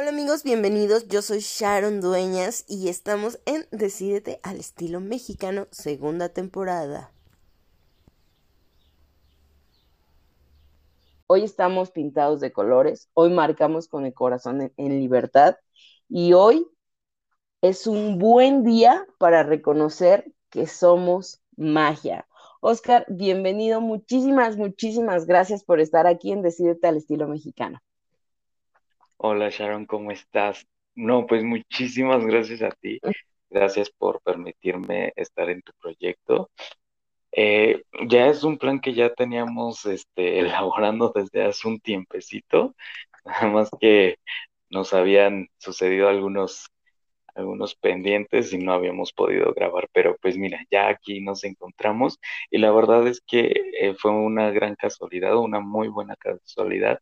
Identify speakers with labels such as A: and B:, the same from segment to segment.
A: Hola amigos, bienvenidos. Yo soy Sharon Dueñas y estamos en Decídete al estilo mexicano, segunda temporada. Hoy estamos pintados de colores, hoy marcamos con el corazón en, libertad y hoy es un buen día para reconocer que somos magia. Oscar, bienvenido. Muchísimas, muchísimas gracias por estar aquí en Decídete al estilo mexicano.
B: Hola Sharon, ¿cómo estás? No, pues muchísimas gracias a ti. Gracias por permitirme estar en tu proyecto. Eh, ya es un plan que ya teníamos este, elaborando desde hace un tiempecito, nada más que nos habían sucedido algunos, algunos pendientes y no habíamos podido grabar, pero pues mira, ya aquí nos encontramos y la verdad es que eh, fue una gran casualidad, una muy buena casualidad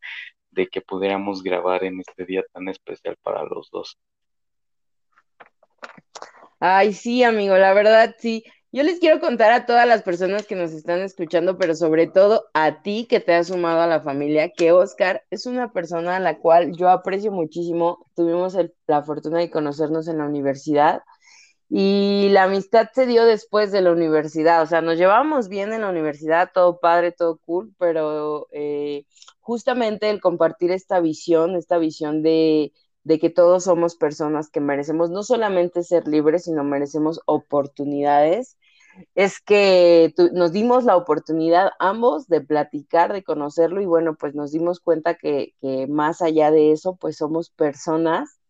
B: de que pudiéramos grabar en este día tan especial para los dos.
A: Ay, sí, amigo, la verdad sí. Yo les quiero contar a todas las personas que nos están escuchando, pero sobre todo a ti que te has sumado a la familia, que Oscar es una persona a la cual yo aprecio muchísimo. Tuvimos la fortuna de conocernos en la universidad y la amistad se dio después de la universidad, o sea, nos llevamos bien en la universidad, todo padre, todo cool, pero eh, justamente el compartir esta visión, esta visión de, que todos somos personas que merecemos no solamente ser libres, sino merecemos oportunidades, es que nos dimos la oportunidad ambos de platicar, de conocerlo y bueno, pues nos dimos cuenta que, que más allá de eso, pues somos personas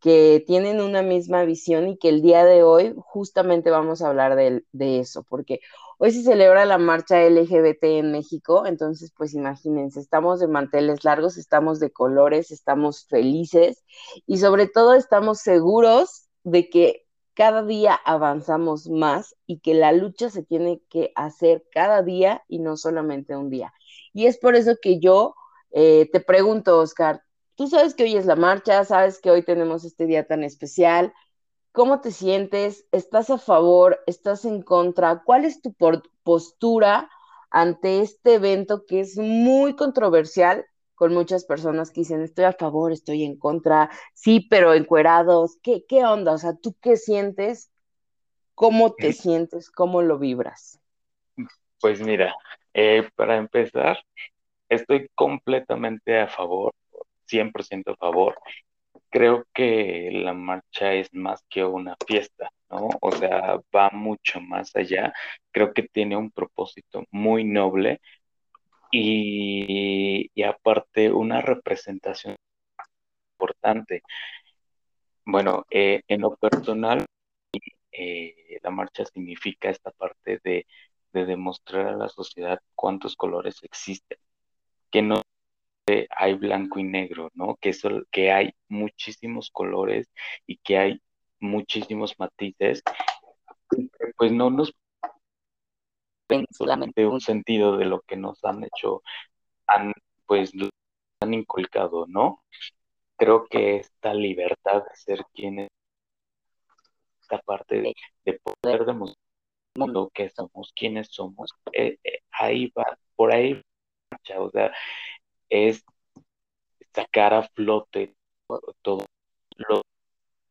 A: que tienen una misma visión y que el día de hoy justamente vamos a hablar de, de, eso, porque hoy se celebra la marcha LGBT en México, entonces pues imagínense, estamos de manteles largos, estamos de colores, estamos felices y sobre todo estamos seguros de que cada día avanzamos más y que la lucha se tiene que hacer cada día y no solamente un día. Y es por eso que yo eh, te pregunto, Oscar, tú sabes que hoy es la marcha, sabes que hoy tenemos este día tan especial. ¿Cómo te sientes? ¿Estás a favor? ¿Estás en contra? ¿Cuál es tu postura ante este evento que es muy controversial con muchas personas que dicen estoy a favor, estoy en contra, sí, pero encuerados? ¿Qué, qué onda? O sea, ¿tú qué sientes? ¿Cómo te sientes? ¿Cómo lo vibras?
B: Pues mira, eh, para empezar, estoy completamente a favor 100% a favor. Creo que la marcha es más que una fiesta, ¿no? O sea, va mucho más allá. Creo que tiene un propósito muy noble y, aparte una representación importante. Bueno, eh, en lo personal, eh, la marcha significa esta parte de, de demostrar a la sociedad cuántos colores existen, que no hay blanco y negro, ¿no? Que, eso, que hay muchísimos colores y que hay muchísimos matices, pues no nos solamente un sentido de lo que nos han hecho, han, pues han inculcado, ¿no? Creo que esta libertad de ser quienes, esta parte de, de poder demostrar lo que somos, quiénes somos, eh, eh, ahí va, por ahí, o sea, es sacar a flote todo lo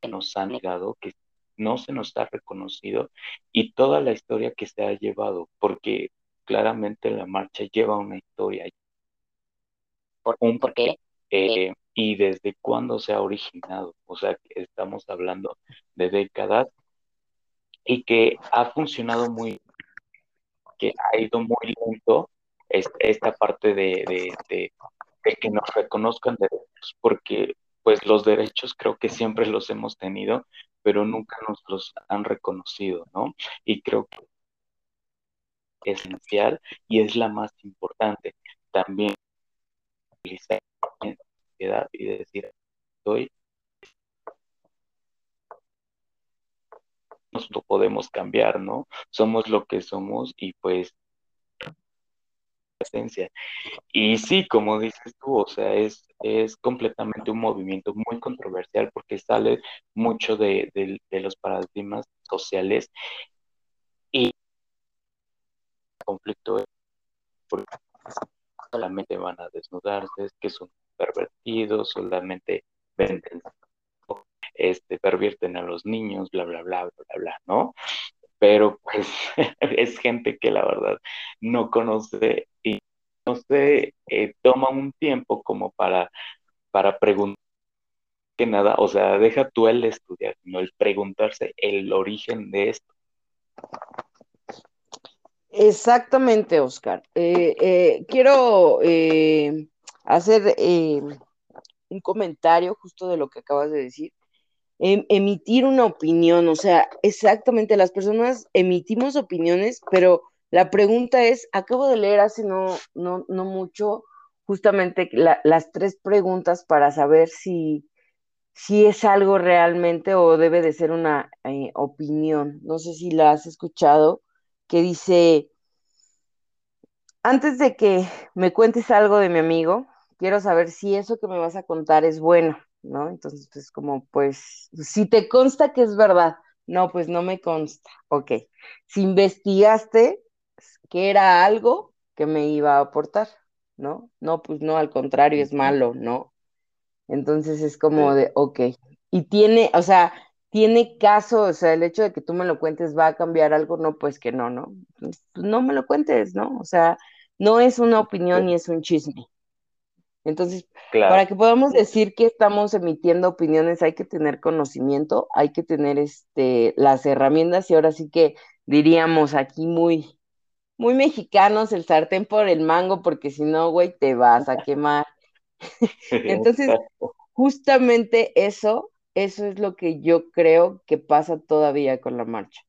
B: que nos han negado, que no se nos ha reconocido y toda la historia que se ha llevado, porque claramente la marcha lleva una historia.
A: ¿Por, un por qué?
B: Eh, y desde cuándo se ha originado. O sea, estamos hablando de décadas y que ha funcionado muy, que ha ido muy lento esta parte de, de, que nos reconozcan derechos, porque pues los derechos creo que siempre los hemos tenido, pero nunca nos los han reconocido, ¿no? Y creo que es esencial y es la más importante. También y decir, estoy nos lo podemos cambiar, ¿no? Somos lo que somos y pues esencia. Y sí, como dices tú, o sea, es, es completamente un movimiento muy controversial porque sale mucho de, de, los paradigmas sociales y el conflicto solamente van a desnudarse, que son pervertidos, solamente venden, este, pervierten a los niños, bla, bla, bla, bla, bla, ¿no? Pero pues es gente que la verdad no conoce no se eh, toma un tiempo como para, para preguntar que nada, o sea, deja tú el estudiar, sino el preguntarse el origen de esto.
A: Exactamente, Oscar. Eh, eh, quiero eh, hacer un comentario justo de lo que acabas de decir. Em, emitir una opinión, o sea, exactamente, las personas emitimos opiniones, pero la pregunta es, acabo de leer hace no, no, no mucho justamente las tres preguntas para saber si, si es algo realmente o debe de ser una opinión. No sé si la has escuchado que dice, antes de que me cuentes algo de mi amigo, quiero saber si eso que me vas a contar es bueno, ¿no? Entonces, pues como, pues, si te consta que es verdad, no, pues no me consta, ok. Si investigaste que era algo que me iba a aportar, ¿no? No, pues no, al contrario, es malo, ¿no? Entonces es como de, ok. Y tiene, o sea, tiene caso, o sea, el hecho de que tú me lo cuentes va a cambiar algo, no, pues que no, ¿no? Pues, no me lo cuentes, ¿no? O sea, no es una opinión ni es un chisme. Entonces, para que podamos decir que estamos emitiendo opiniones, hay que tener conocimiento, hay que tener este, las herramientas y ahora sí que diríamos aquí muy, muy mexicanos el sartén por el mango, porque si no, güey, te vas a quemar. Entonces, justamente eso eso es lo que yo creo que pasa todavía con la marcha.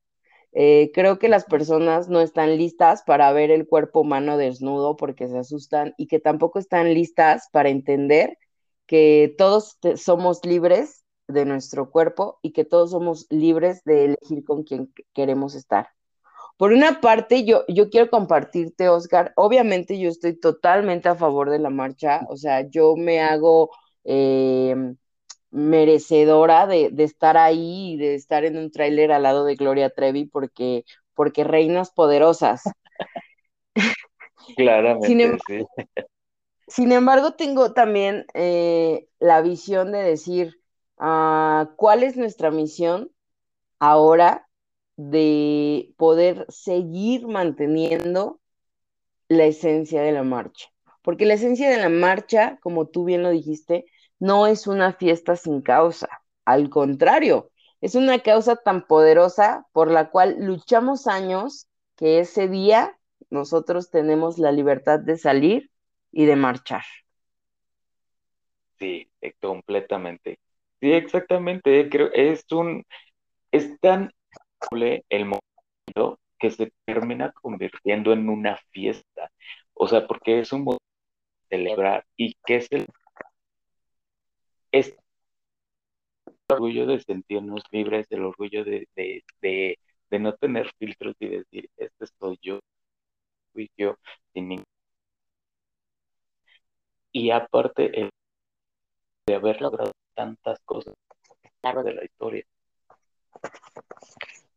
A: Eh, creo que las personas no están listas para ver el cuerpo humano desnudo porque se asustan y que tampoco están listas para entender que todos somos libres de nuestro cuerpo y que todos somos libres de elegir con quién queremos estar. Por una parte, yo, yo quiero compartirte, Oscar, obviamente yo estoy totalmente a favor de la marcha, o sea, yo me hago... Eh, merecedora de, estar ahí y de estar en un tráiler al lado de Gloria Trevi porque, porque reinas poderosas.
B: Claramente, sin, em-, sí.
A: Sin embargo, tengo también eh, la visión de decir, ah, ¿cuál es nuestra misión ahora de poder seguir manteniendo la esencia de la marcha? Porque la esencia de la marcha, como tú bien lo dijiste, no es una fiesta sin causa, al contrario, es una causa tan poderosa por la cual luchamos años que ese día nosotros tenemos la libertad de salir y de marchar.
B: Sí, eh, completamente. Sí, exactamente. Creo es un es tan el momento que se termina convirtiendo en una fiesta. O sea, porque es un modo de celebrar y que es el orgullo de sentirnos libres, el orgullo de, no tener filtros y decir, este soy yo, fui yo, sin Y aparte, de haber logrado tantas cosas de la historia.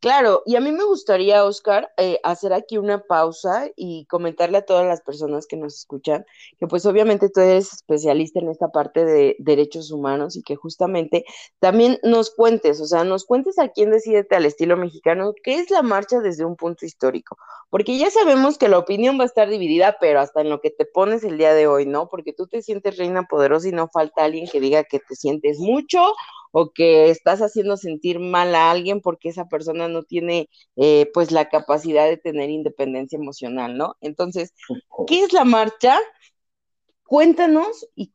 A: Claro, y a mí me gustaría, Oscar, eh, hacer aquí una pausa y comentarle a todas las personas que nos escuchan que pues obviamente tú eres especialista en esta parte de derechos humanos y que justamente también nos cuentes, o sea, nos cuentes a quién Decídete al estilo mexicano, qué es la marcha desde un punto histórico, porque ya sabemos que la opinión va a estar dividida, pero hasta en lo que te pones el día de hoy, ¿no? Porque tú te sientes reina poderosa y no falta alguien que diga que te sientes mucho o que estás haciendo sentir mal a alguien porque esa persona no tiene eh, pues la capacidad de tener independencia emocional, ¿no? Entonces, ¿qué es la marcha? Cuéntanos y,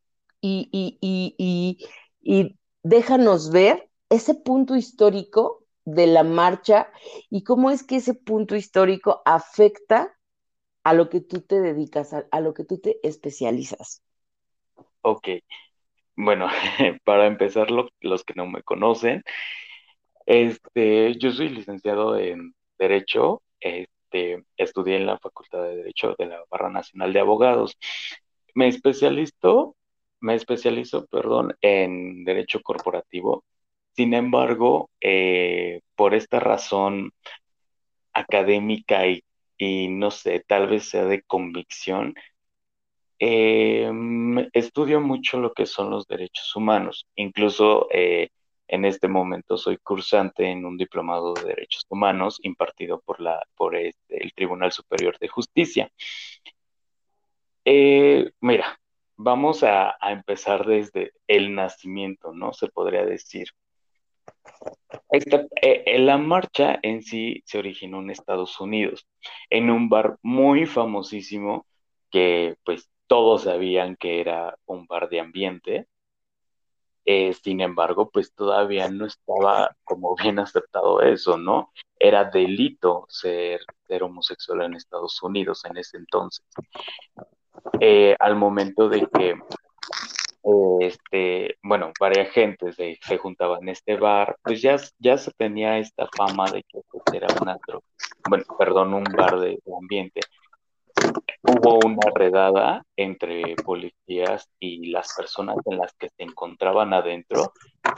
A: y déjanos ver ese punto histórico de la marcha y cómo es que ese punto histórico afecta a lo que tú te dedicas, a, a lo que tú te especializas.
B: Ok, bueno, para empezar, los que no me conocen, este, yo soy licenciado en Derecho, este, estudié en la Facultad de Derecho de la Barra Nacional de Abogados. Me especializo, me especializo, perdón, en Derecho Corporativo. Sin embargo, eh, por esta razón académica y, y no sé, tal vez sea de convicción, em, estudio mucho lo que son los derechos humanos. Incluso eh, en este momento soy cursante en un diplomado de derechos humanos impartido por, la, por este, el Tribunal Superior de Justicia. Eh, mira, vamos a, empezar desde el nacimiento, ¿no? Se podría decir. Esta, eh, la marcha en sí se originó en Estados Unidos, en un bar muy famosísimo que pues todos sabían que era un bar de ambiente. Eh, sin embargo, pues todavía no estaba como bien aceptado eso, ¿no? Era delito ser, homosexual en Estados Unidos en ese entonces. Eh, al momento de que, este, bueno, varias gentes se, se juntaban en este bar, pues ya, ya se tenía esta fama de que pues, era una bueno, perdón, un bar de, ambiente. Hubo una redada entre policías y las personas en las que se encontraban adentro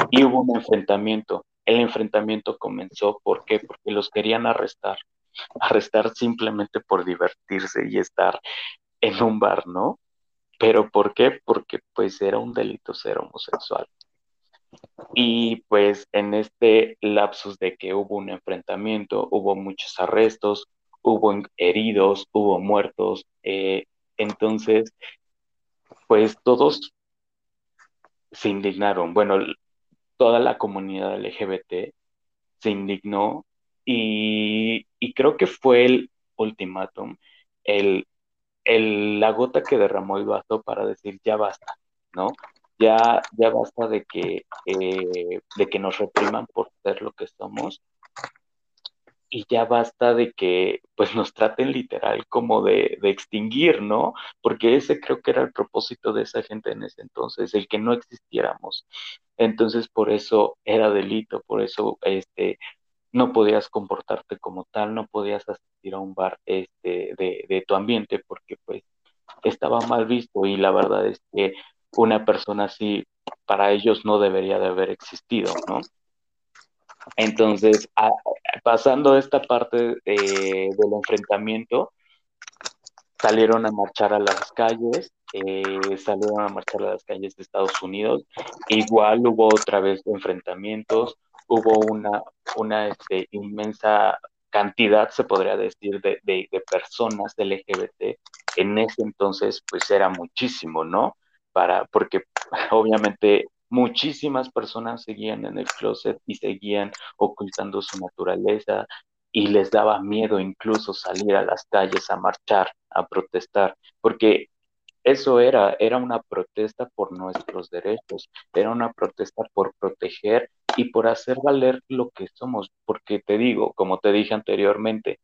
B: y hubo un enfrentamiento. El enfrentamiento comenzó, ¿por qué? Porque los querían arrestar arrestar simplemente por divertirse y estar en un bar, ¿no? ¿Pero por qué? Porque pues era un delito ser homosexual. Y pues en este lapsus de que hubo un enfrentamiento, hubo muchos arrestos, hubo heridos, hubo muertos, eh, entonces pues todos se indignaron. Bueno, toda la comunidad LGBT se indignó y, creo que fue el ultimátum, el la gota que derramó el vaso para decir ya basta, ¿no? Ya, ya basta de que, eh, de que nos repriman por ser lo que somos y ya basta de que pues nos traten literal como de, de, extinguir, ¿no? Porque ese creo que era el propósito de esa gente en ese entonces, el que no existiéramos. Entonces por eso era delito, por eso este, no podías comportarte como tal, no podías asistir a un bar este, de, tu ambiente porque pues estaba mal visto y la verdad es que una persona así para ellos no debería de haber existido, ¿no? Entonces, pasando esta parte eh, del enfrentamiento, salieron a marchar a las calles, eh, salieron a marchar a las calles de Estados Unidos, igual hubo otra vez enfrentamientos, hubo una, una este, inmensa cantidad, se podría decir, de, de, de, personas LGBT. En ese entonces, pues era muchísimo, ¿no? Para, porque obviamente muchísimas personas seguían en el closet y seguían ocultando su naturaleza y les daba miedo incluso salir a las calles a marchar, a protestar, porque eso era, era una protesta por nuestros derechos, era una protesta por proteger y por hacer valer lo que somos, porque te digo, como te dije anteriormente,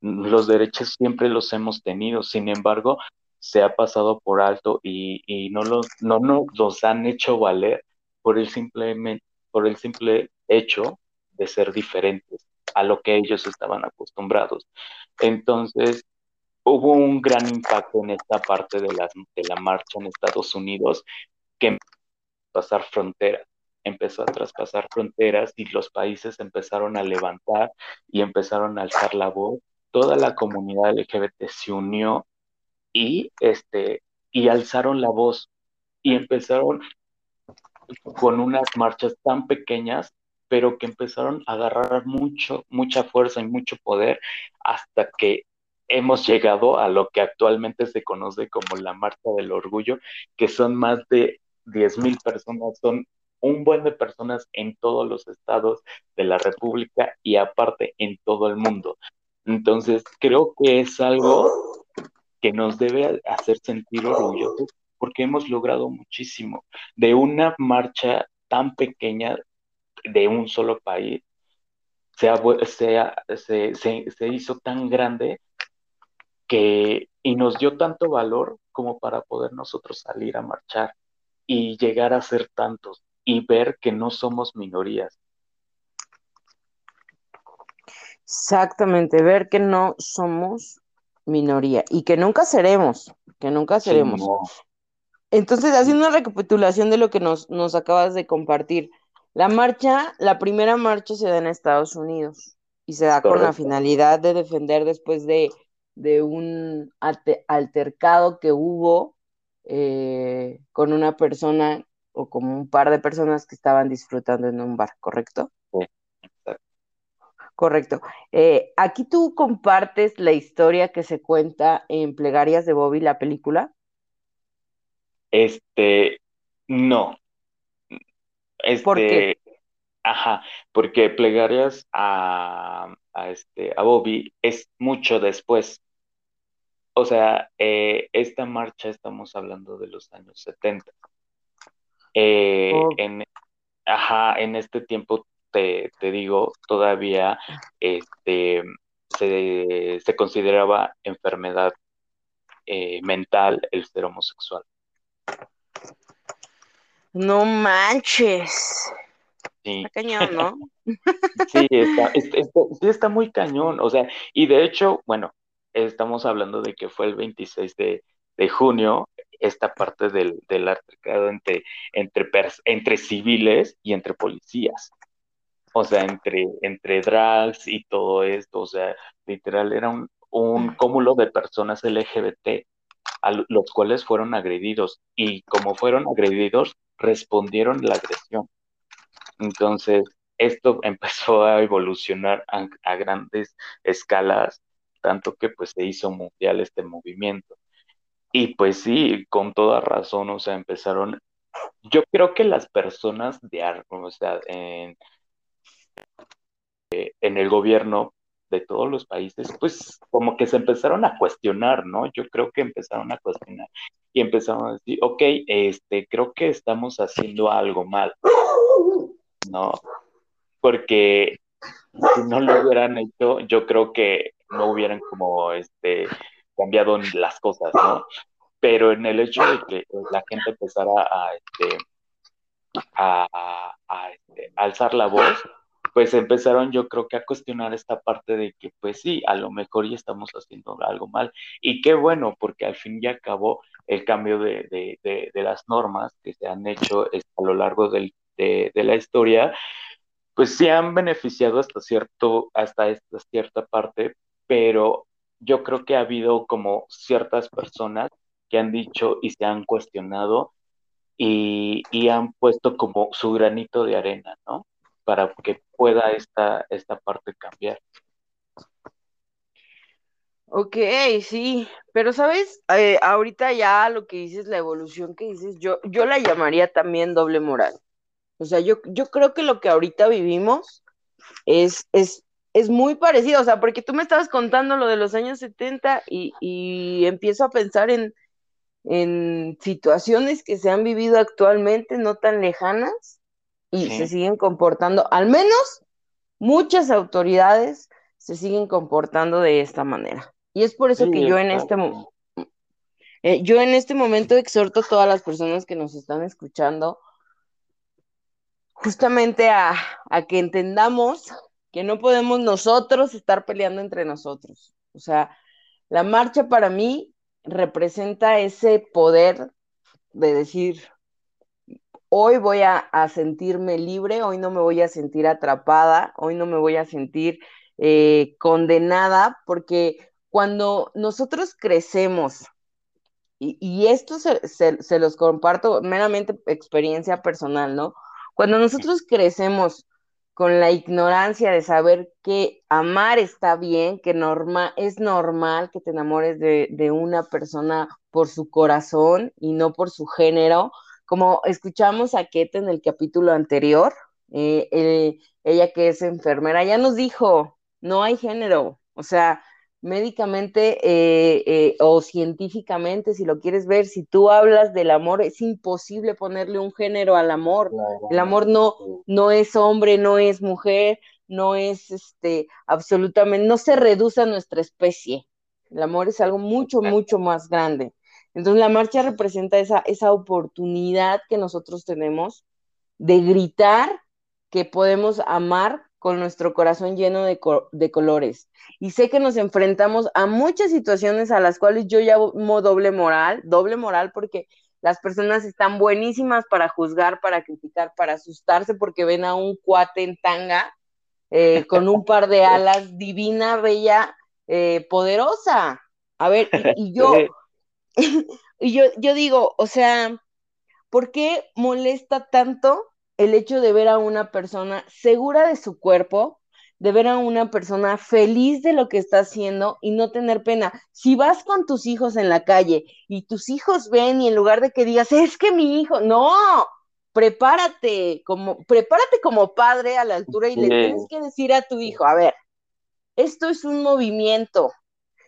B: los derechos siempre los hemos tenido, sin embargo, se ha pasado por alto y, no, los, no nos los han hecho valer por el, simple, por el simple hecho de ser diferentes a lo que ellos estaban acostumbrados. Entonces, hubo un gran impacto en esta parte de, las, de la marcha en Estados Unidos que empezó a pasar fronteras, empezó a traspasar fronteras y los países empezaron a levantar y empezaron a alzar la voz. Toda la comunidad LGBT se unió y, este, y alzaron la voz y empezaron con unas marchas tan pequeñas pero que empezaron a agarrar mucho, mucha fuerza y mucho poder hasta que hemos llegado a lo que actualmente se conoce como la Marcha del Orgullo, que son más de 10.000 personas, son un buen de personas en todos los estados de la República y aparte en todo el mundo. Entonces, creo que es algo que nos debe hacer sentir orgullosos porque hemos logrado muchísimo de una marcha tan pequeña de un solo país. Se, se hizo tan grande y nos dio tanto valor como para poder nosotros salir a marchar y llegar a ser tantos y ver que no somos minorías.
A: Exactamente, ver que no somos minoría y que nunca seremos, que nunca seremos. Entonces, haciendo una recapitulación de lo que nos, nos acabas de compartir, la marcha, la primera marcha se da en Estados Unidos y se da con la finalidad de defender después de de un altercado que hubo eh, con una persona o como un par de personas que estaban disfrutando en un bar, ¿correcto? Correcto. Eh, aquí tú compartes la historia que se cuenta en Plegarias de Bobby, la película.
B: Este, no. Este,
A: ¿Por qué?
B: Ajá, porque Plegarias a, a, este, a Bobby es mucho después. O sea, eh, esta marcha estamos hablando de los años 70. Eh,
A: Oh,
B: en, ajá, en este tiempo te, te digo, todavía este, se, se consideraba enfermedad eh, mental el ser homosexual.
A: no manches.
B: Sí,
A: Está cañón, ¿no?
B: sí, está, está- está- sí está muy cañón. O sea, y de hecho, bueno, estamos hablando de que fue el 26 de, de junio, esta parte del, del altercado entre, entre, entre civiles y entre policías. O sea, entre, entre drags y todo esto, o sea, literal era un, un cúmulo de personas LGBT a lo- los cuales fueron agredidos y como fueron agredidos, respondieron la agresión. Entonces, esto empezó a evolucionar a, a grandes escalas, tanto que pues se hizo mundial este movimiento. Y pues sí, con toda razón, o sea, empezaron, yo creo que las personas de, ar- o sea, en, en el gobierno de todos los países, pues como que se empezaron a cuestionar, ¿no? Yo creo que empezaron a cuestionar y empezaron a decir, ok, este, creo que estamos haciendo algo mal, ¿no? Porque si no lo hubieran hecho, yo creo que no hubieran como, este, cambiado las cosas, ¿no? Pero en el hecho de que la gente empezara a, este, a, a, a, este, alzar la voz, pues empezaron yo creo que a cuestionar esta parte de que pues sí, a lo mejor ya estamos haciendo algo mal. Y qué bueno, porque al fin y al cabo el cambio de, de, de, las normas que se han hecho a lo largo del, de, de, la historia, pues sí han beneficiado hasta, cierto, hasta esta cierta parte, pero yo creo que ha habido como ciertas personas que han dicho y se han cuestionado y, y han puesto como su granito de arena, ¿no? Para que pueda esta, esta parte cambiar.
A: Ok, sí, pero sabes, eh, ahorita ya lo que dices, la evolución que dices, yo, yo la llamaría también doble moral. O sea, yo, yo creo que lo que ahorita vivimos es, es, es muy parecido, o sea, porque tú me estabas contando lo de los años 70 y, y empiezo a pensar en, en situaciones que se han vivido actualmente, no tan lejanas, y
B: Sí.
A: se siguen comportando, al menos muchas autoridades se siguen comportando de esta manera. Y es por eso
B: Sí,
A: que yo en este,
B: exacto.
A: eh, yo en este momento exhorto a todas las personas que nos están escuchando justamente a, a que entendamos que no podemos nosotros estar peleando entre nosotros. O sea, la marcha para mí representa ese poder de decir, hoy voy a, a, sentirme libre, hoy no me voy a sentir atrapada, hoy no me voy a sentir eh, condenada, porque cuando nosotros crecemos, y, y esto se, se, se, los comparto meramente experiencia personal, ¿no? Cuando nosotros crecemos con la ignorancia de saber que amar está bien, que norma, es normal que te enamores de, de una persona por su corazón y no por su género, como escuchamos a Kate en el capítulo anterior, eh, eh, ella que es enfermera, ya nos dijo, no hay género, o sea, médicamente eh, o científicamente, si lo quieres ver, si tú hablas del amor, es imposible ponerle un género al amor. El amor no, no es hombre, no es mujer, no es este, absolutamente, no se reduce a nuestra especie. El amor es algo mucho, mucho más grande. Entonces la marcha representa esa, esa oportunidad que nosotros tenemos de gritar que podemos amar con nuestro corazón lleno de, de, colores. Y sé que nos enfrentamos a muchas situaciones a las cuales yo llamo doble moral, doble moral porque las personas están buenísimas para juzgar, para criticar, para asustarse porque ven a un cuate en tanga eh, con un par de alas, divina, bella, eh, poderosa. A ver, y yo, y yo, yo digo, o sea, ¿por qué molesta tanto el hecho de ver a una persona segura de su cuerpo, de ver a una persona feliz de lo que está haciendo y no tener pena? Si vas con tus hijos en la calle y tus hijos ven y en lugar de que digas, es que mi hijo, no, prepárate como, prepárate como padre a la altura y le tienes que decir a tu hijo, a ver, esto es un movimiento,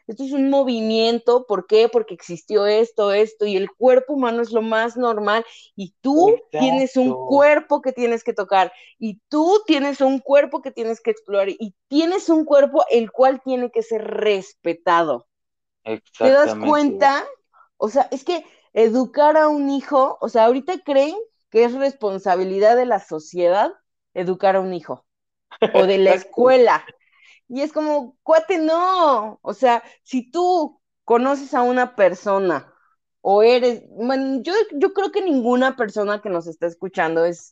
A: esto es un movimiento, ¿por qué? Porque existió esto, esto, y el cuerpo humano es lo más normal, y tú tienes un cuerpo que tienes que tocar, y tú tienes un cuerpo que tienes que explorar, y tienes un cuerpo el cual tiene que ser respetado. ¿Te das cuenta? O sea, es que educar a un hijo, o sea, ahorita creen que es responsabilidad de la sociedad educar a un hijo o de la escuela. Y es como, cuate, no. O sea, si tú conoces a una persona o eres, bueno, yo, yo creo que ninguna persona que nos está escuchando es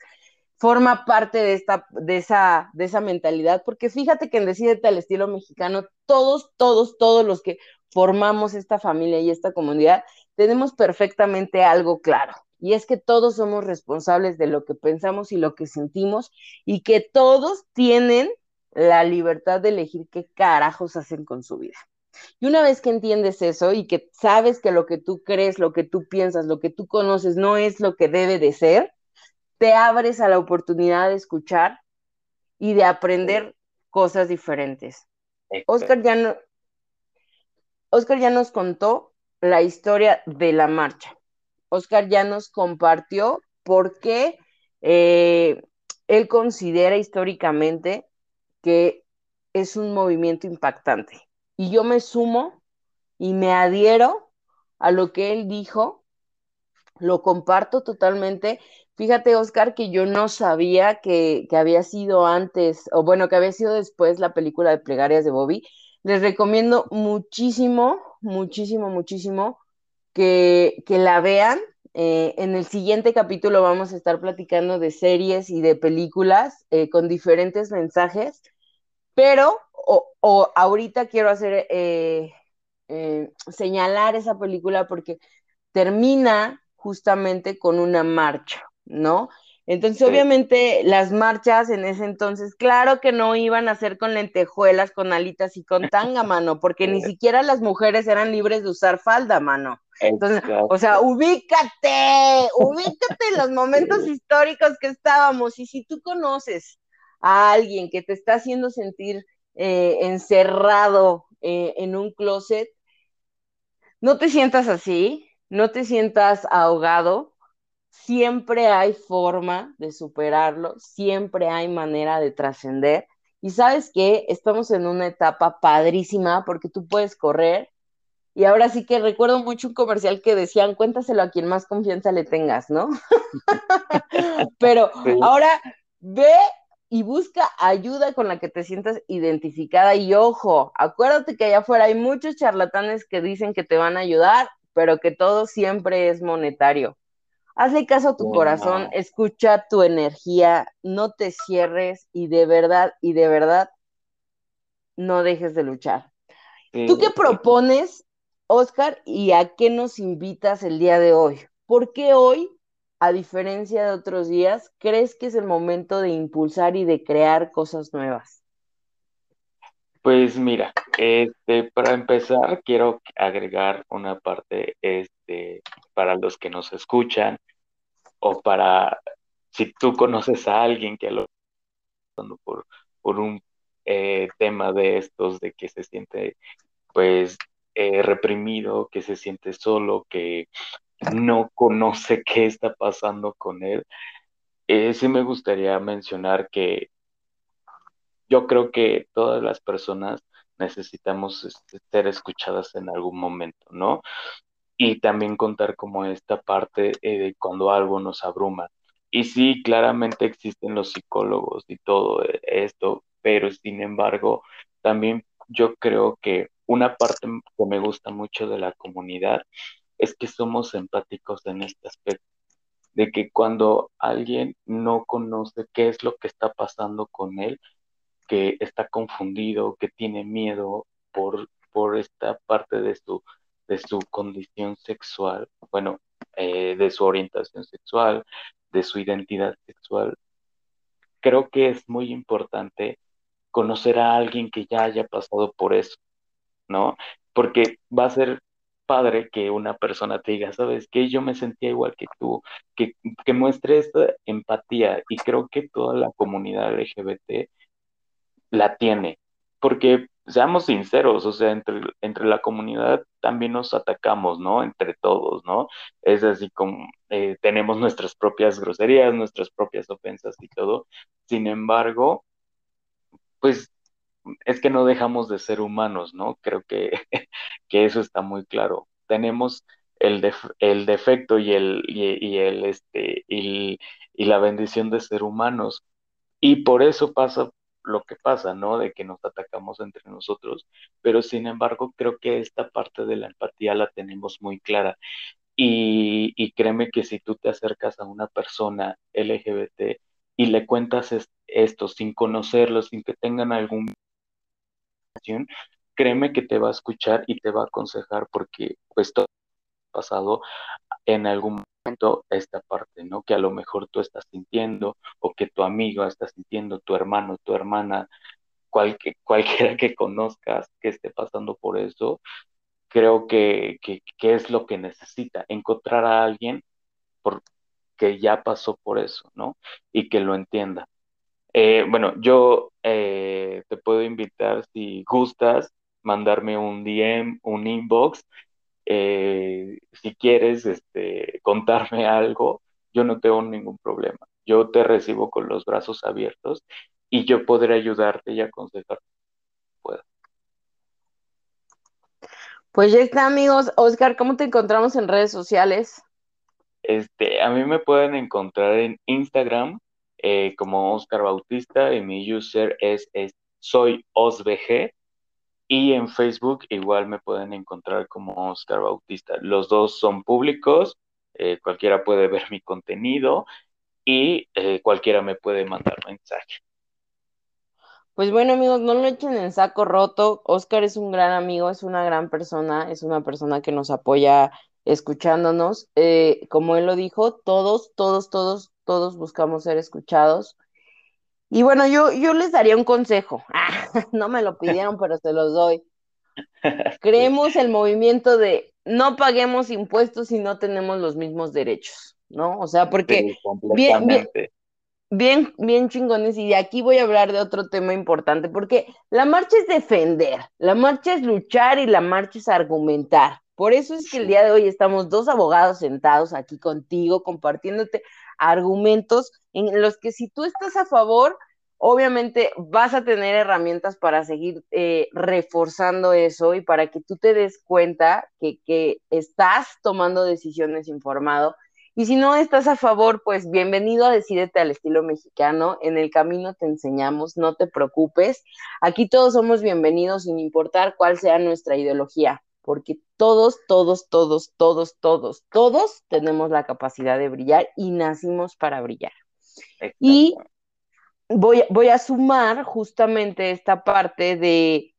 A: forma parte de esta, de esa, de esa mentalidad, porque fíjate que en Decídete al estilo mexicano, todos, todos, todos los que formamos esta familia y esta comunidad, tenemos perfectamente algo claro, y es que todos somos responsables de lo que pensamos y lo que sentimos, y que todos tienen la libertad de elegir qué carajos hacen con su vida. Y una vez que entiendes eso y que sabes que lo que tú crees, lo que tú piensas, lo que tú conoces no es lo que debe de ser, te abres a la oportunidad de escuchar y de aprender cosas diferentes. Oscar ya, no, Oscar ya nos contó la historia de la marcha. Oscar ya nos compartió por qué eh, él considera históricamente que es un movimiento impactante. Y yo me sumo y me adhiero a lo que él dijo, lo comparto totalmente. Fíjate, Oscar, que yo no sabía que, había sido antes, o bueno, que había sido después la película de Plegarias de Bobby. Les recomiendo muchísimo, muchísimo, muchísimo que, la vean. Eh, en el siguiente capítulo vamos a estar platicando de series y de películas eh, con diferentes mensajes pero, o, ahorita quiero hacer, eh, eh, señalar esa película porque termina justamente con una marcha, ¿no? Entonces, obviamente, las marchas en ese entonces, claro que no iban a ser con lentejuelas, con alitas y con tanga, mano, porque ni siquiera las mujeres eran libres de usar falda, mano. Entonces, o sea, ubícate, ubícate en los momentos históricos que estábamos. Y si tú conoces a alguien que te está haciendo sentir eh, encerrado eh, en un closet, no te sientas así, no te sientas ahogado, siempre hay forma de superarlo, siempre hay manera de trascender. Y sabes que estamos en una etapa padrísima porque tú puedes correr. Y ahora sí que recuerdo mucho un comercial que decían, cuéntaselo a quien más confianza le tengas, ¿no? Pero ahora ve y busca ayuda con la que te sientas identificada y ojo, acuérdate que allá afuera hay muchos charlatanes que dicen que te van a ayudar, pero que todo siempre es monetario. Hazle caso a tu corazón, escucha tu energía, no te cierres y de verdad, y de verdad, no dejes de luchar. ¿Tú qué propones, Oscar, y a qué nos invitas el día de hoy? ¿Por qué hoy a diferencia de otros días, crees que es el momento de impulsar y de crear cosas nuevas?
B: Pues mira, este, para empezar, quiero agregar una parte este, para los que nos escuchan o para si tú conoces a alguien que lo por, por un eh, tema de estos, de que se siente pues eh, reprimido, que se siente solo, que no conoce qué está pasando con él. Eh, sí me gustaría mencionar que yo creo que todas las personas necesitamos este, ser escuchadas en algún momento, ¿no? Y también contar como esta parte eh, de cuando algo nos abruma. Y sí, claramente existen los psicólogos y todo eh, esto, pero sin embargo, también yo creo que una parte que me gusta mucho de la comunidad es que somos empáticos en este aspecto, de que cuando alguien no conoce qué es lo que está pasando con él, que está confundido, que tiene miedo por, por esta parte de su, de su condición sexual, bueno, eh, de su orientación sexual, de su identidad sexual, creo que es muy importante conocer a alguien que ya haya pasado por eso, ¿no? Porque va a ser padre que una persona te diga, sabes que yo me sentía igual que tú, que, que muestre esta empatía y creo que toda la comunidad LGBT la tiene, porque seamos sinceros, o sea, entre, entre la comunidad también nos atacamos, ¿no? Entre todos, ¿no? Es así como eh, tenemos nuestras propias groserías, nuestras propias ofensas y todo. Sin embargo, pues es que no dejamos de ser humanos, ¿no? Creo que, que eso está muy claro. Tenemos el, el defecto y el, y, el este, y, y la bendición de ser humanos. Y por eso pasa lo que pasa, ¿no? De que nos atacamos entre nosotros, pero sin embargo creo que esta parte de la empatía la tenemos muy clara. Y, créeme que si tú te acercas a una persona LGBT y le cuentas esto sin conocerlo, sin que tengan algún créeme que te va a escuchar y te va a aconsejar porque pues todo ha pasado en algún momento esta parte, ¿no? Que a lo mejor tú estás sintiendo o que tu amigo está sintiendo, tu hermano, tu hermana, cualquiera que conozcas que esté pasando por eso, creo que, que, es lo que necesita, encontrar a alguien por, que ya pasó por eso, ¿no? Y que lo entienda. Eh, bueno, yo eh, te puedo invitar si gustas, mandarme un DM, un inbox eh, si quieres este, contarme algo, yo no tengo ningún problema. Yo te recibo con los brazos abiertos y yo podré ayudarte y aconsejarte. Puedo.
A: Pues ya está, amigos. Oscar, ¿cómo te encontramos en redes sociales?
B: Este, a mí me pueden encontrar en Instagram eh, como Oscar Bautista y mi user es, es soy OsBG y en Facebook igual me pueden encontrar como Oscar Bautista. Los dos son públicos, eh, cualquiera puede ver mi contenido y eh, cualquiera me puede mandar mensaje.
A: Pues bueno amigos, no lo echen en saco roto. Oscar es un gran amigo, es una gran persona, es una persona que nos apoya escuchándonos. Eh, como él lo dijo, todos, todos, todos, todos buscamos ser escuchados. Y bueno, yo, yo les daría un consejo. no me lo pidieron, pero se los doy. Creemos el movimiento de no paguemos impuestos si no tenemos los mismos derechos, ¿no? O sea, porque bien, bien, bien, bien chingones, y de aquí voy a hablar de otro tema importante, porque la marcha es defender, la marcha es luchar y la marcha es argumentar. Por eso es que el día de hoy estamos dos abogados sentados aquí contigo, compartiéndote argumentos en los que si tú estás a favor, obviamente vas a tener herramientas para seguir eh, reforzando eso y para que tú te des cuenta que, que, estás tomando decisiones informado. Y si no estás a favor, pues bienvenido a Decídete al estilo mexicano. En el camino te enseñamos, no te preocupes. Aquí todos somos bienvenidos sin importar cuál sea nuestra ideología porque todos, todos, todos, todos, todos, todos tenemos la capacidad de brillar y nacimos para brillar. Y voy, voy a sumar justamente esta parte de,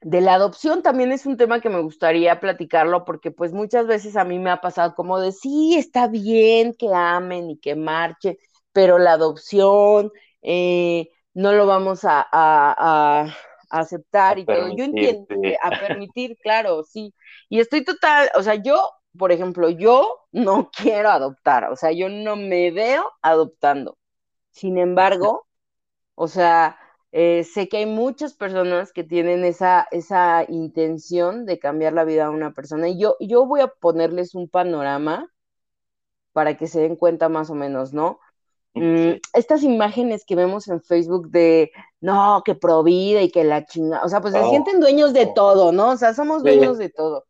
A: de la adopción también es un tema que me gustaría platicarlo porque pues muchas veces a mí me ha pasado como de sí, está bien que amen y que marchen, pero la adopción eh, no lo vamos a, aceptar y todo. Yo entiendo, a permitir, claro, sí. Y estoy total, o sea, yo, por ejemplo, yo no quiero adoptar, o sea, yo no me veo adoptando. Sin embargo, o sea, eh, sé que hay muchas personas que tienen esa, esa intención de cambiar la vida a una persona y yo, yo voy a ponerles un panorama para que se den cuenta más o menos, ¿no? Mm, estas imágenes que vemos en Facebook de no, que provida y que la chinga, o sea, pues se oh, sienten dueños de oh. todo, ¿no? O sea, somos dueños de todo.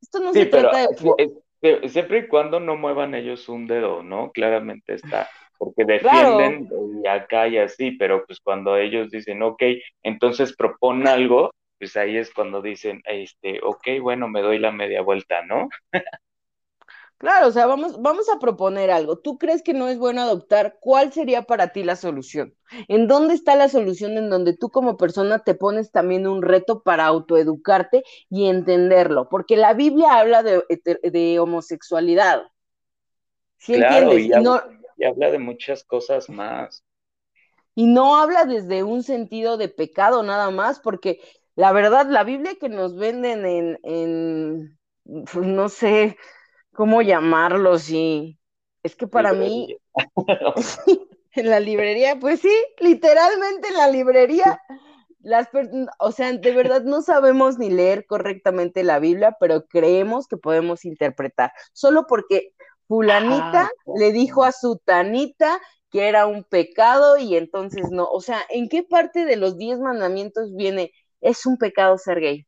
A: Esto no se trata
B: de. siempre y cuando no muevan ellos un dedo, ¿no? Claramente está. Porque defienden y acá y así, pero pues cuando ellos dicen, ok, entonces propon algo, pues ahí es cuando dicen, este, ok, bueno, me doy la media vuelta, ¿no?
A: Claro, o sea, vamos, vamos a proponer algo. ¿Tú crees que no es bueno adoptar? ¿Cuál sería para ti la solución? ¿En dónde está la solución en donde tú como persona te pones también un reto para autoeducarte y entenderlo? Porque la Biblia habla de, de homosexualidad.
B: ¿Sí claro, entiendes? Y, no, y habla de muchas cosas más.
A: Y no habla desde un sentido de pecado nada más, porque la verdad, la Biblia que nos venden en, en no sé, ¿cómo llamarlo? Sí, es que para mí, en la librería, pues sí, literalmente en la librería. Las o sea, de verdad no sabemos ni leer correctamente la Biblia, pero creemos que podemos interpretar. Solo porque fulanita le dijo a su tanita que era un pecado y entonces no. O sea, ¿en qué parte de los diez mandamientos viene es un pecado ser gay?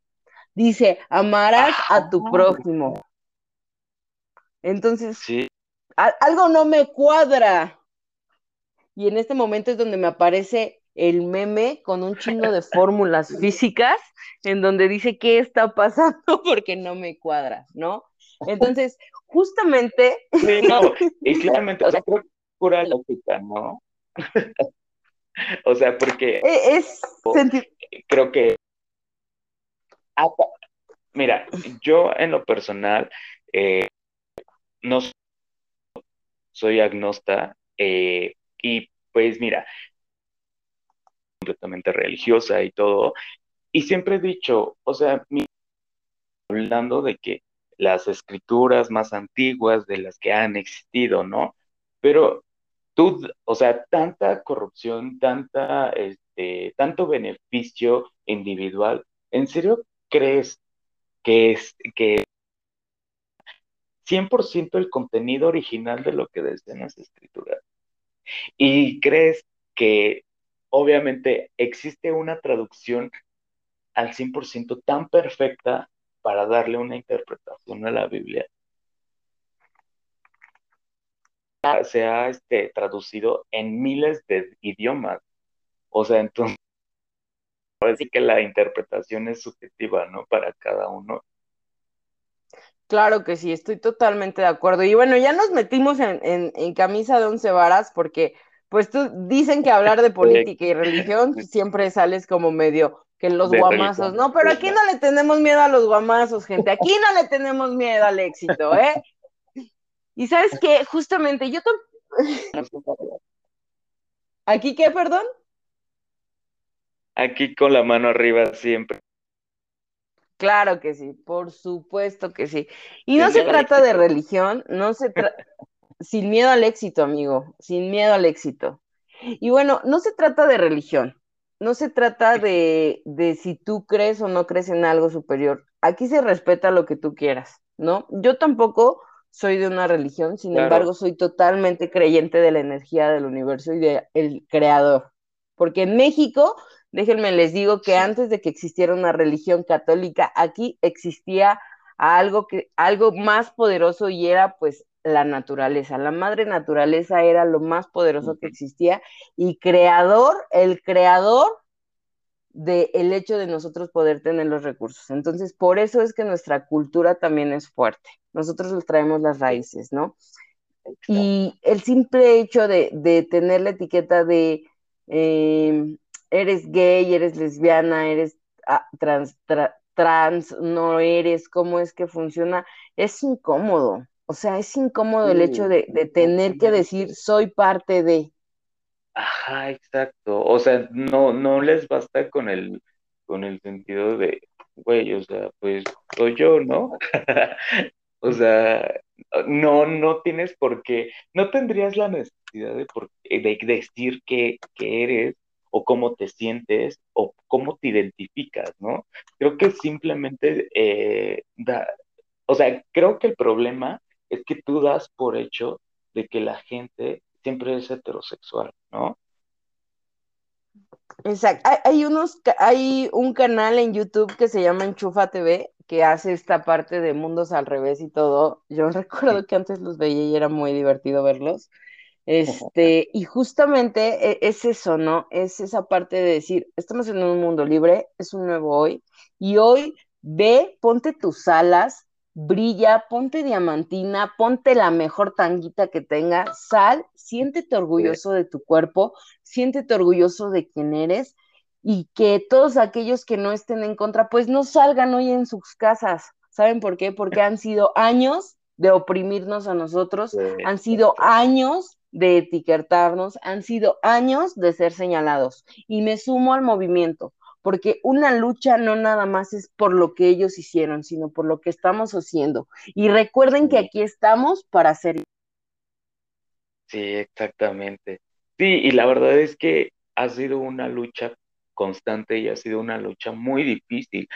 A: Dice, amarás a tu prójimo. Entonces, algo no me cuadra. Y en este momento es donde me aparece el meme con un chingo de fórmulas físicas en donde dice qué está pasando porque no me cuadra, ¿no? Entonces, justamente.
B: Sí, no, y claramente, o sea, creo que pura lógica, ¿no? o sea, porque.
A: E, es.
B: Creo que. Mira, yo en lo personal, eh, no soy agnosta eh, y pues mira, completamente religiosa y todo. Y siempre he dicho, o sea, hablando de que las escrituras más antiguas de las que han existido, ¿no? Pero tú, o sea, tanta corrupción, tanta, este, tanto beneficio individual, ¿en serio crees que es que 100% el contenido original de lo que decían las escrituras. Y crees que obviamente existe una traducción al 100% tan perfecta para darle una interpretación a la Biblia. Se ha este, traducido en miles de idiomas. O sea, entonces, parece que la interpretación es subjetiva, ¿no? Para cada uno.
A: Claro que sí, estoy totalmente de acuerdo. Y bueno, ya nos metimos en, camisa de once varas porque, pues tú dicen que hablar de política y religión siempre sales como medio que los guamazos, ¿no? Pero aquí no le tenemos miedo a los guamazos, gente. Aquí no le tenemos miedo al éxito, ¿eh? Y sabes qué, justamente yo ¿Aquí qué, perdón?
B: Aquí con la mano arriba siempre.
A: Claro que sí, por supuesto que sí. Y no se trata de religión, no se trata, sin miedo al éxito, amigo, sin miedo al éxito. Y bueno, no se trata de religión, no se trata de, de si tú crees o no crees en algo superior. Aquí se respeta lo que tú quieras, ¿no? Yo tampoco soy de una religión, sin embargo, soy totalmente creyente de la energía del universo y del creador. Porque en México Déjenme les digo que antes de que existiera una religión católica, aquí existía algo que algo más poderoso y era pues la naturaleza. La madre naturaleza era lo más poderoso que existía y creador, el creador del el hecho de nosotros poder tener los recursos. Entonces, por eso es que nuestra cultura también es fuerte. Nosotros les traemos las raíces, ¿no? Y el simple hecho de, de tener la etiqueta de eh, eres gay, eres lesbiana, eres ah, trans, trans, no eres, cómo es que funciona, es incómodo. O sea, es incómodo el hecho de, tener que decir soy parte de.
B: Ajá, exacto. O sea, no, no les basta con el, con el sentido de, güey, o sea, pues soy yo, ¿no? o sea, no, no tienes por qué, no tendrías la necesidad de, por, de decir que, que eres o cómo te sientes o cómo te identificas, ¿no? Creo que simplemente eh, da, o sea, creo que el problema es que tú das por hecho de que la gente siempre es heterosexual, ¿no?
A: Exacto. Hay, unos, hay un canal en YouTube que se llama Enchufa TV que hace esta parte de mundos al revés y todo. Yo recuerdo que antes los veía y era muy divertido verlos. Este, y justamente e, es eso, ¿no? Es esa parte de decir, estamos en un mundo libre, es un nuevo hoy, y hoy ve, ponte tus alas, brilla, ponte diamantina, ponte la mejor tanguita que tengas, sal, siéntete orgulloso de tu cuerpo, siéntete orgulloso de quién eres y que todos aquellos que no estén en contra, pues no salgan hoy en sus casas. ¿Saben por qué? Porque han sido años de oprimirnos a nosotros, han sido años de etiquetarnos, han sido años de ser señalados. Y me sumo al movimiento, porque una lucha no nada más es por lo que ellos hicieron, sino por lo que estamos haciendo. Y recuerden que aquí estamos para hacer.
B: Sí, exactamente. Sí, y la verdad es que ha sido una lucha constante y ha sido una lucha muy difícil.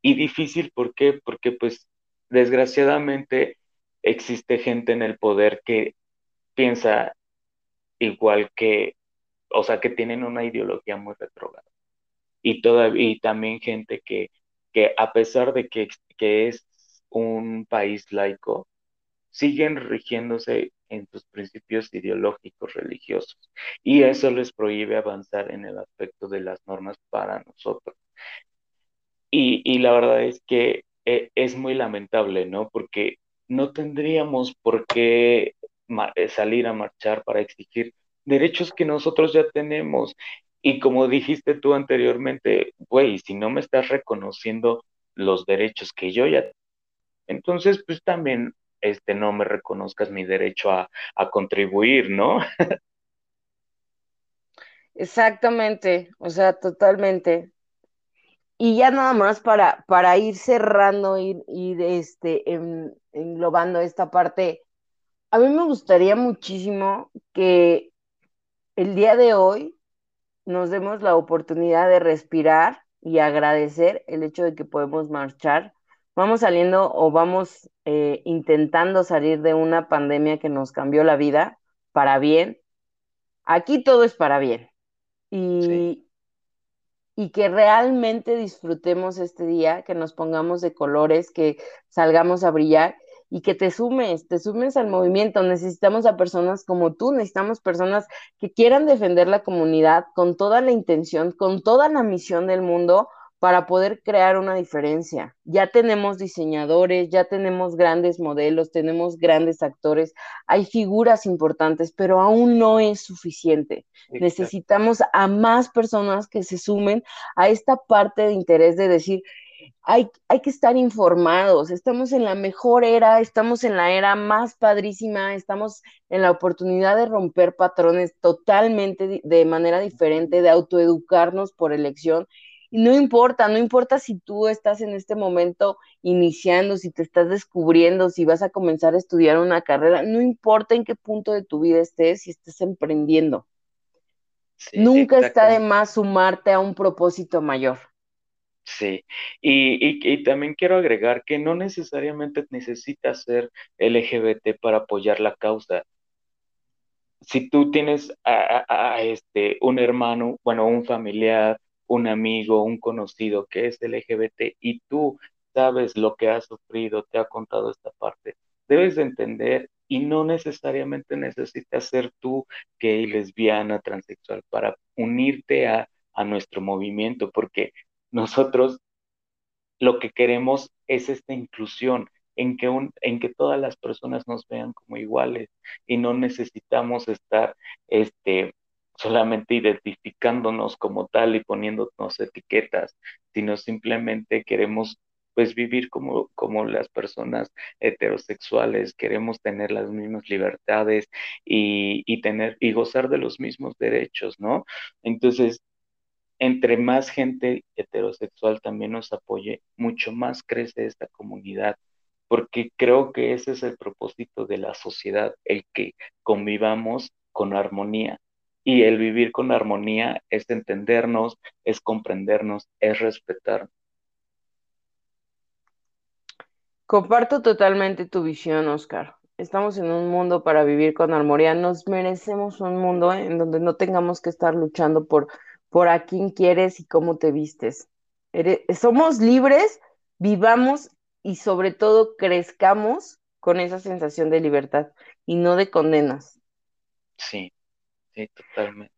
B: Y difícil, ¿por qué? Porque pues desgraciadamente existe gente en el poder que piensa igual que, o sea, que tienen una ideología muy retrograda. Y, y también gente que, que a pesar de que, que es un país laico, siguen rigiéndose en sus principios ideológicos religiosos y eso les prohíbe avanzar en el aspecto de las normas para nosotros. Y, y la verdad es que eh, es muy lamentable, ¿no? Porque no tendríamos por qué salir a marchar para exigir derechos que nosotros ya tenemos. Y como dijiste tú anteriormente, güey, si no me estás reconociendo los derechos que yo ya entonces pues también este, no me reconozcas mi derecho a, contribuir, ¿no?
A: Exactamente, o sea, totalmente. Y ya nada más para, para ir cerrando, ir, ir este, englobando esta parte, a mí me gustaría muchísimo que el día de hoy nos demos la oportunidad de respirar y agradecer el hecho de que podemos marchar vamos saliendo o vamos eh, intentando salir de una pandemia que nos cambió la vida para bien. Aquí todo es para bien. Y, y que realmente disfrutemos este día, que nos pongamos de colores, que salgamos a brillar y que te sumes, te sumes al movimiento. Necesitamos a personas como tú, necesitamos personas que quieran defender la comunidad con toda la intención, con toda la misión del mundo, para poder crear una diferencia. Ya tenemos diseñadores, ya tenemos grandes modelos, tenemos grandes actores, hay figuras importantes, pero aún no es suficiente. Necesitamos a más personas que se sumen a esta parte de interés de decir, hay, hay, que estar informados, estamos en la mejor era, estamos en la era más padrísima, estamos en la oportunidad de romper patrones totalmente de manera diferente, de autoeducarnos por elección y no importa, no importa si tú estás en este momento iniciando, si te estás descubriendo, si vas a comenzar a estudiar una carrera, no importa en qué punto de tu vida estés, si estás emprendiendo. Nunca está de más sumarte a un propósito mayor.
B: Sí, y, y, también quiero agregar que no necesariamente necesitas ser LGBT para apoyar la causa. Si tú tienes a, este, un hermano, bueno, un familiar, un amigo, un conocido que es LGBT y tú sabes lo que ha sufrido, te ha contado esta parte, debes de entender y no necesariamente necesitas ser tú gay, lesbiana, transexual para unirte a, a nuestro movimiento, porque nosotros lo que queremos es esta inclusión, en que, un, en que todas las personas nos vean como iguales y no necesitamos estar este, solamente identificándonos como tal y poniéndonos etiquetas, sino simplemente queremos pues vivir como, como las personas heterosexuales, queremos tener las mismas libertades y, y tener y gozar de los mismos derechos, ¿no? Entonces, entre más gente heterosexual también nos apoye, mucho más crece esta comunidad, porque creo que ese es el propósito de la sociedad, el que convivamos con armonía, y el vivir con armonía es entendernos, es comprendernos, es respetarnos.
A: Comparto totalmente tu visión, Oscar. Estamos en un mundo para vivir con armonía. Nos merecemos un mundo en donde no tengamos que estar luchando por, por a quién quieres y cómo te vistes. somos libres, vivamos y sobre todo crezcamos con esa sensación de libertad y no de condenas.
B: Sí, Sí, totalmente.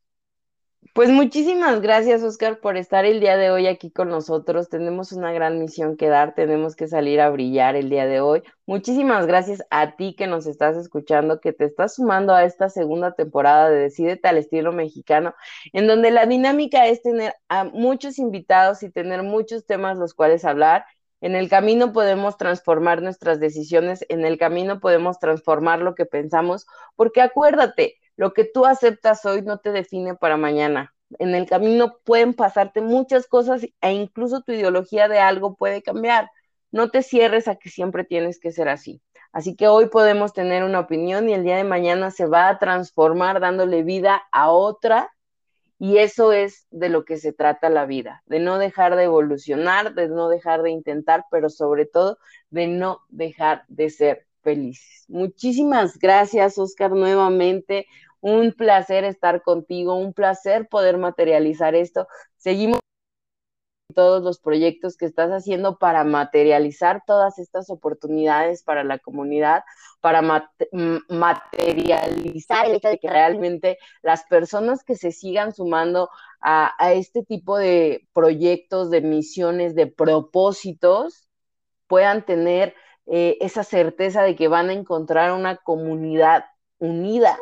A: Pues muchísimas gracias, Oscar, por estar el día de hoy aquí con nosotros. Tenemos una gran misión que dar, tenemos que salir a brillar el día de hoy. Muchísimas gracias a ti que nos estás escuchando, que te estás sumando a esta segunda temporada de Decídete al estilo mexicano, en donde la dinámica es tener a muchos invitados y tener muchos temas los cuales hablar. En el camino podemos transformar nuestras decisiones, en el camino podemos transformar lo que pensamos, porque acuérdate, lo que tú aceptas hoy no te define para mañana. En el camino pueden pasarte muchas cosas e incluso tu ideología de algo puede cambiar. No te cierres a que siempre tienes que ser así. Así que hoy podemos tener una opinión y el día de mañana se va a transformar dándole vida a otra y eso es de lo que se trata la vida, de no dejar de evolucionar, de no dejar de intentar, pero sobre todo de no dejar de ser felices. Muchísimas gracias, Oscar, nuevamente. Un placer estar contigo, un placer poder materializar esto. Seguimos todos los proyectos que estás haciendo para materializar todas estas oportunidades para la comunidad, para materializar el que realmente las personas que se sigan sumando a, a este tipo de proyectos, de misiones, de propósitos, puedan tener eh, esa certeza de que van a encontrar una comunidad unida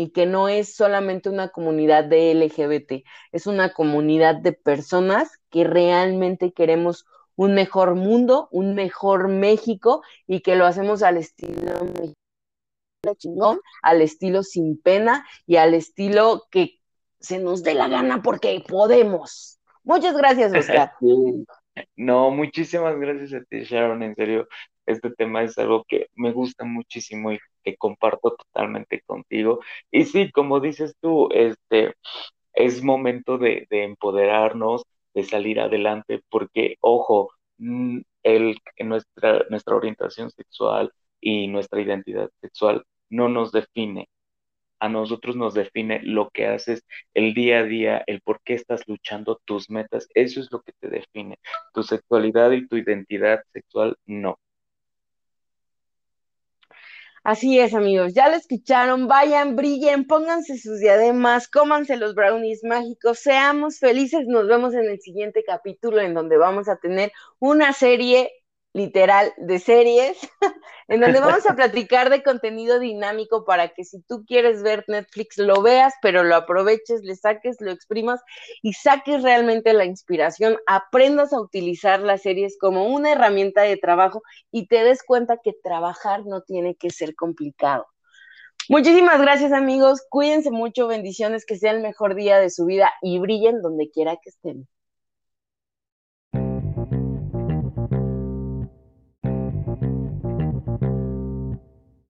A: y que no es solamente una comunidad de LGBT, es una comunidad de personas que realmente queremos un mejor mundo, un mejor México y que lo hacemos al estilo chingón, al estilo sin pena y al estilo que se nos dé la gana porque podemos. Muchas gracias, Oscar.
B: No, muchísimas gracias a ti, Sharon, en serio este tema es algo que me gusta muchísimo y que comparto totalmente contigo. Y sí, como dices tú, este es momento de, empoderarnos, de salir adelante, porque, ojo, mm, el, nuestra, nuestra orientación sexual y nuestra identidad sexual no nos define. A nosotros nos define lo que haces el día a día, el por qué estás luchando, tus metas, eso es lo que te define. Tu sexualidad y tu identidad sexual no.
A: Así es, amigos, ya lo escucharon, vayan, brillen, pónganse sus diademas, cómanse los brownies mágicos, seamos felices, nos vemos en el siguiente capítulo en donde vamos a tener una serie literal de series, en donde vamos a platicar de contenido dinámico para que si tú quieres ver Netflix lo veas, pero lo aproveches, le saques, lo exprimas y saques realmente la inspiración, aprendas a utilizar las series como una herramienta de trabajo y te des cuenta que trabajar no tiene que ser complicado. Muchísimas gracias amigos, cuídense mucho, bendiciones, que sea el mejor día de su vida y brillen donde quiera que estén.